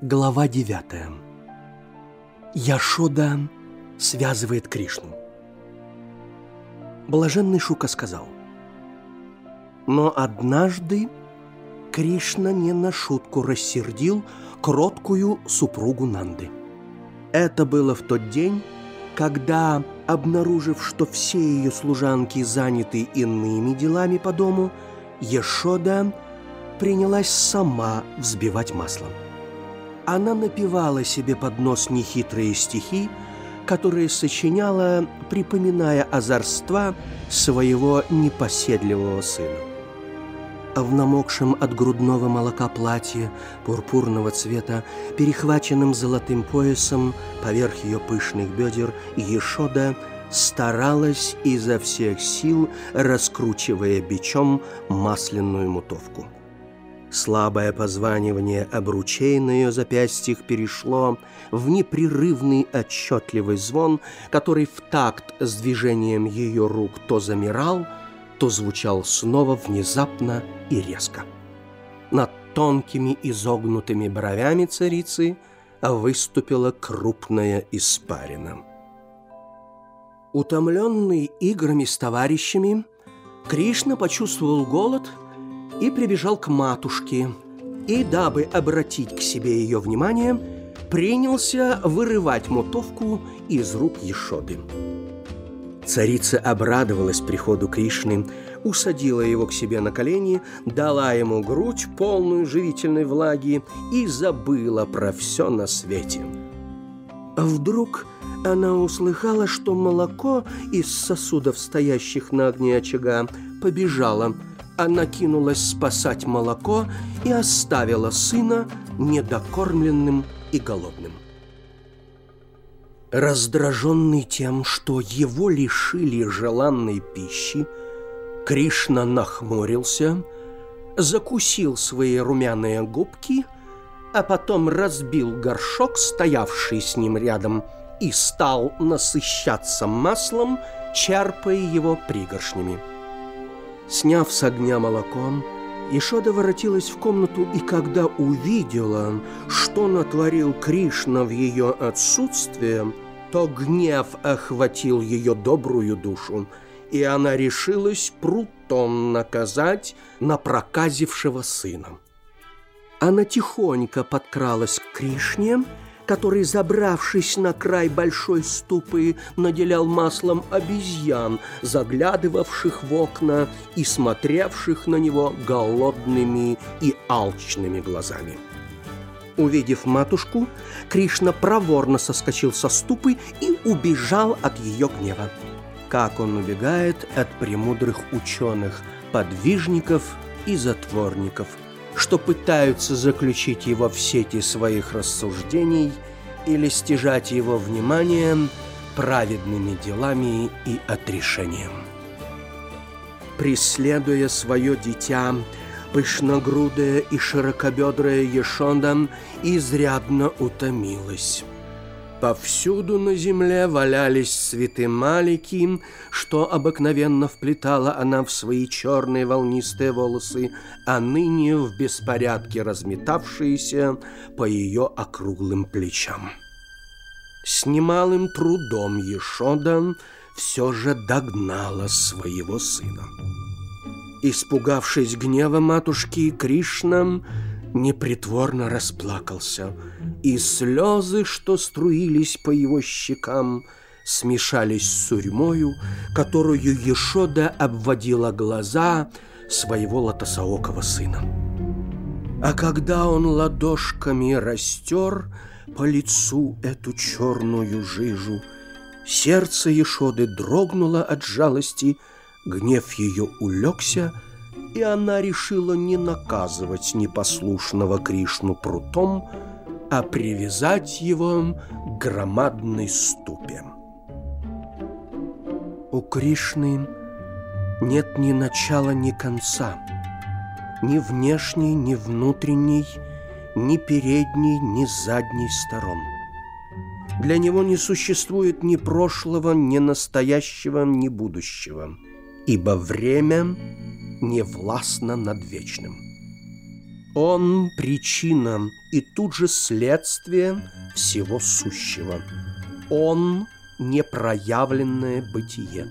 Глава 9. Яшода связывает Кришну. Блаженный Шука сказал, «Но однажды Кришна не на шутку рассердил кроткую супругу Нанды. Это было в тот день, когда, обнаружив, что все ее служанки заняты иными делами по дому, Ешода принялась сама взбивать маслом она напевала себе под нос нехитрые стихи, которые сочиняла, припоминая озорства своего непоседливого сына. В намокшем от грудного молока платье пурпурного цвета, перехваченным золотым поясом поверх ее пышных бедер, Ешода старалась изо всех сил, раскручивая бичом масляную мутовку. Слабое позванивание обручей на ее запястьях перешло в непрерывный отчетливый звон, который в такт с движением ее рук то замирал, то звучал снова внезапно и резко. Над тонкими изогнутыми бровями царицы выступила крупная испарина. Утомленный играми с товарищами, Кришна почувствовал голод – и прибежал к матушке, и, дабы обратить к себе ее внимание, принялся вырывать мотовку из рук Ешоды. Царица обрадовалась приходу Кришны, усадила его к себе на колени, дала ему грудь, полную живительной влаги, и забыла про все на свете. Вдруг она услыхала, что молоко из сосудов, стоящих на огне очага, побежало – она кинулась спасать молоко и оставила сына недокормленным и голодным. Раздраженный тем, что его лишили желанной пищи, Кришна нахмурился, закусил свои румяные губки, а потом разбил горшок, стоявший с ним рядом, и стал насыщаться маслом, черпая его пригоршнями. Сняв с огня молоком, Ишода воротилась в комнату, и когда увидела, что натворил Кришна в ее отсутствие, то гнев охватил ее добрую душу, и она решилась прутом наказать напроказившего сына. Она тихонько подкралась к Кришне, который, забравшись на край большой ступы, наделял маслом обезьян, заглядывавших в окна и смотревших на него голодными и алчными глазами. Увидев матушку, Кришна проворно соскочил со ступы и убежал от ее гнева. Как он убегает от премудрых ученых, подвижников и затворников – что пытаются заключить его в сети своих рассуждений или стяжать его внимание праведными делами и отрешением. Преследуя свое дитя, пышногрудая и широкобедрая Ешонда изрядно утомилась. Повсюду на земле валялись цветы малики, что обыкновенно вплетала она в свои черные волнистые волосы, а ныне в беспорядке разметавшиеся по ее округлым плечам. С немалым трудом Ешода все же догнала своего сына. Испугавшись гнева матушки, Кришна непритворно расплакался, и слезы, что струились по его щекам, смешались с сурьмою, которую Ешода обводила глаза своего лотосоокого сына. А когда он ладошками растер по лицу эту черную жижу, сердце Ешоды дрогнуло от жалости, гнев ее улегся — и она решила не наказывать непослушного Кришну прутом, а привязать его к громадной ступе. У Кришны нет ни начала, ни конца, ни внешней, ни внутренней, ни передней, ни задней сторон. Для него не существует ни прошлого, ни настоящего, ни будущего, ибо время не властна над вечным. Он причина и тут же следствие всего сущего. Он непроявленное бытие.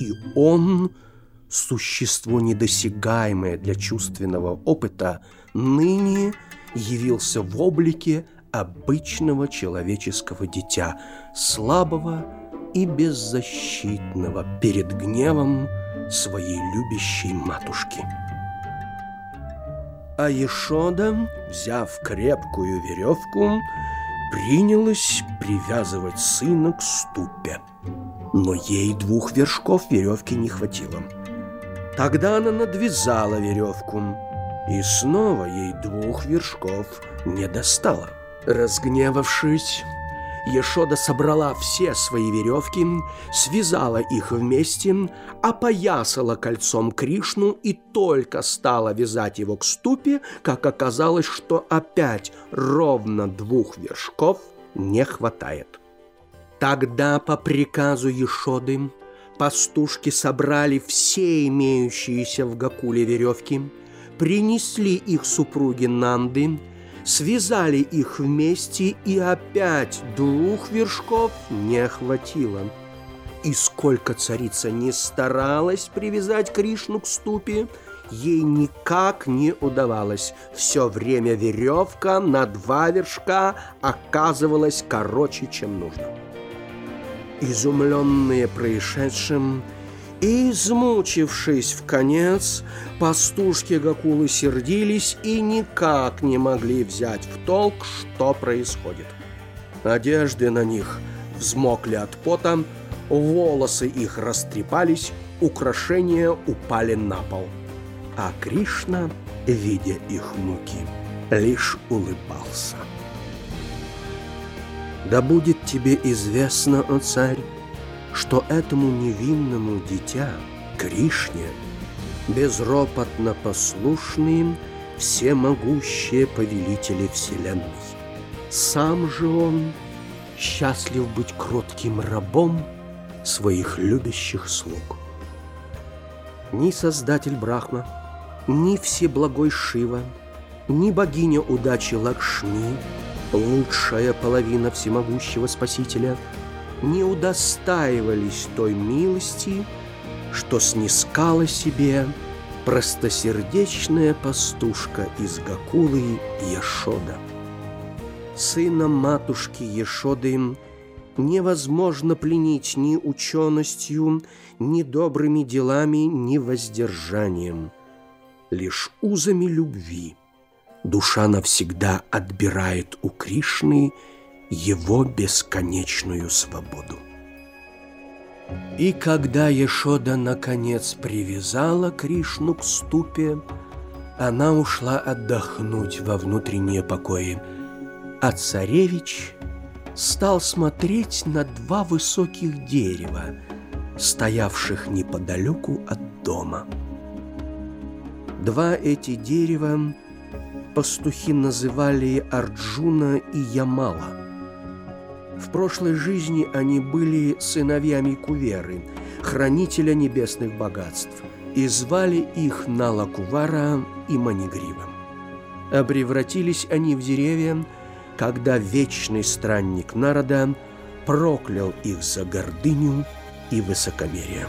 И он – существо недосягаемое для чувственного опыта, ныне явился в облике обычного человеческого дитя, слабого и беззащитного перед гневом своей любящей матушки. А Ешода, взяв крепкую веревку, принялась привязывать сына к ступе. Но ей двух вершков веревки не хватило. Тогда она надвязала веревку, и снова ей двух вершков не достало. Разгневавшись, Ешода собрала все свои веревки, связала их вместе, опоясала кольцом Кришну и только стала вязать его к ступе, как оказалось, что опять ровно двух вершков не хватает. Тогда по приказу Ешоды пастушки собрали все имеющиеся в Гакуле веревки, принесли их супруге Нанды, связали их вместе, и опять двух вершков не хватило. И сколько царица не старалась привязать Кришну к ступе, ей никак не удавалось. Все время веревка на два вершка оказывалась короче, чем нужно. Изумленные происшедшим, и, измучившись в конец, пастушки Гакулы сердились и никак не могли взять в толк, что происходит. Одежды на них взмокли от пота, волосы их растрепались, украшения упали на пол. А Кришна, видя их муки, лишь улыбался. «Да будет тебе известно, о царь, что этому невинному дитя, Кришне, безропотно послушные всемогущие повелители Вселенной. Сам же он счастлив быть кротким рабом своих любящих слуг. Ни Создатель Брахма, ни Всеблагой Шива, ни богиня удачи Лакшми, лучшая половина всемогущего Спасителя – не удостаивались той милости, что снискала себе простосердечная пастушка из Гакулы Ешода. Сына матушки Ешоды невозможно пленить ни ученостью, ни добрыми делами, ни воздержанием. Лишь узами любви душа навсегда отбирает у Кришны – его бесконечную свободу. И когда Ешода наконец привязала Кришну к ступе, она ушла отдохнуть во внутренние покои, а царевич стал смотреть на два высоких дерева, стоявших неподалеку от дома. Два эти дерева пастухи называли Арджуна и Ямала – в прошлой жизни они были сыновьями Куверы, хранителя небесных богатств, и звали их Налакувара и Манигрива. А превратились они в деревья, когда вечный странник народа проклял их за гордыню и высокомерие.